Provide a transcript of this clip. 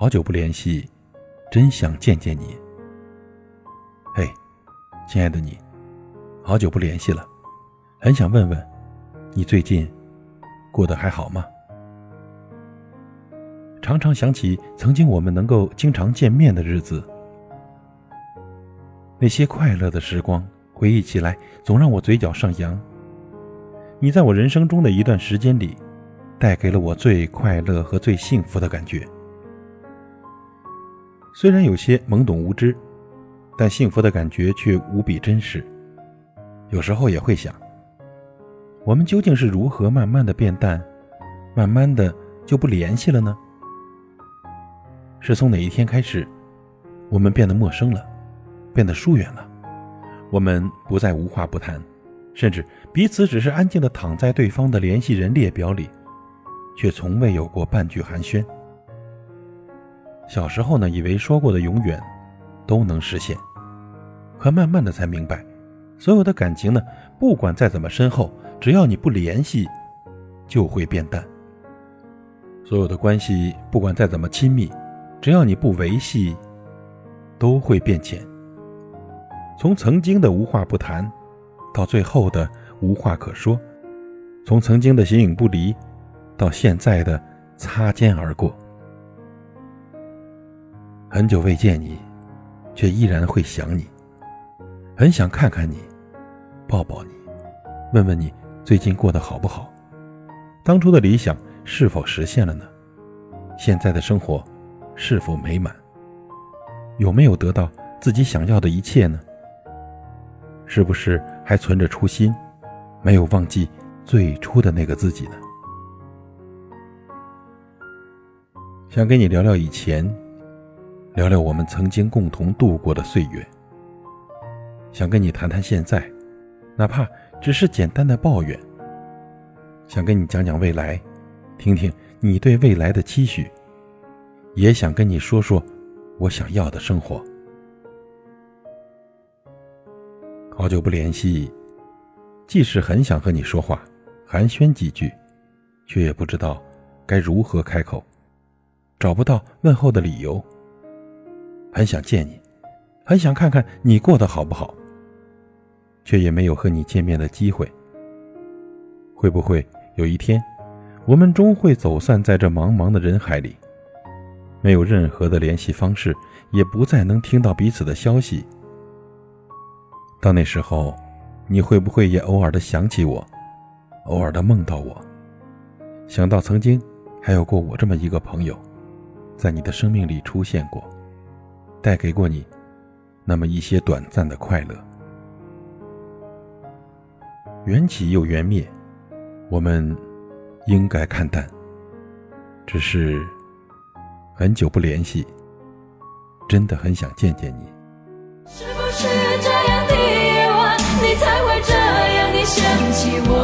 好久不联系，真想见见你。嘿，亲爱的你，好久不联系了，很想问问，你最近过得还好吗？常常想起曾经我们能够经常见面的日子，那些快乐的时光，回忆起来总让我嘴角上扬。你在我人生中的一段时间里，带给了我最快乐和最幸福的感觉。虽然有些懵懂无知，但幸福的感觉却无比真实。有时候也会想，我们究竟是如何慢慢的变淡，慢慢的就不联系了呢？是从哪一天开始，我们变得陌生了，变得疏远了？我们不再无话不谈，甚至彼此只是安静的躺在对方的联系人列表里，却从未有过半句寒暄。小时候呢，以为说过的永远都能实现，可慢慢的才明白，所有的感情呢，不管再怎么深厚，只要你不联系，就会变淡；所有的关系不管再怎么亲密，只要你不维系，都会变浅。从曾经的无话不谈，到最后的无话可说；从曾经的形影不离，到现在的擦肩而过。很久未见你，却依然会想你。很想看看你，抱抱你，问问你最近过得好不好？当初的理想是否实现了呢？现在的生活是否美满？有没有得到自己想要的一切呢？是不是还存着初心，没有忘记最初的那个自己呢？想跟你聊聊以前。聊聊我们曾经共同度过的岁月。想跟你谈谈现在，哪怕只是简单的抱怨。想跟你讲讲未来，听听你对未来的期许。也想跟你说说我想要的生活。好久不联系，即使很想和你说话，寒暄几句，却也不知道该如何开口，找不到问候的理由。很想见你，很想看看你过得好不好，却也没有和你见面的机会。会不会有一天，我们终会走散在这茫茫的人海里，没有任何的联系方式，也不再能听到彼此的消息？到那时候，你会不会也偶尔的想起我，偶尔的梦到我，想到曾经还有过我这么一个朋友，在你的生命里出现过？带给过你那么一些短暂的快乐，缘起又缘灭，我们应该看淡。只是很久不联系，真的很想见见你。是不是这样的夜晚，你才会这样的想起我？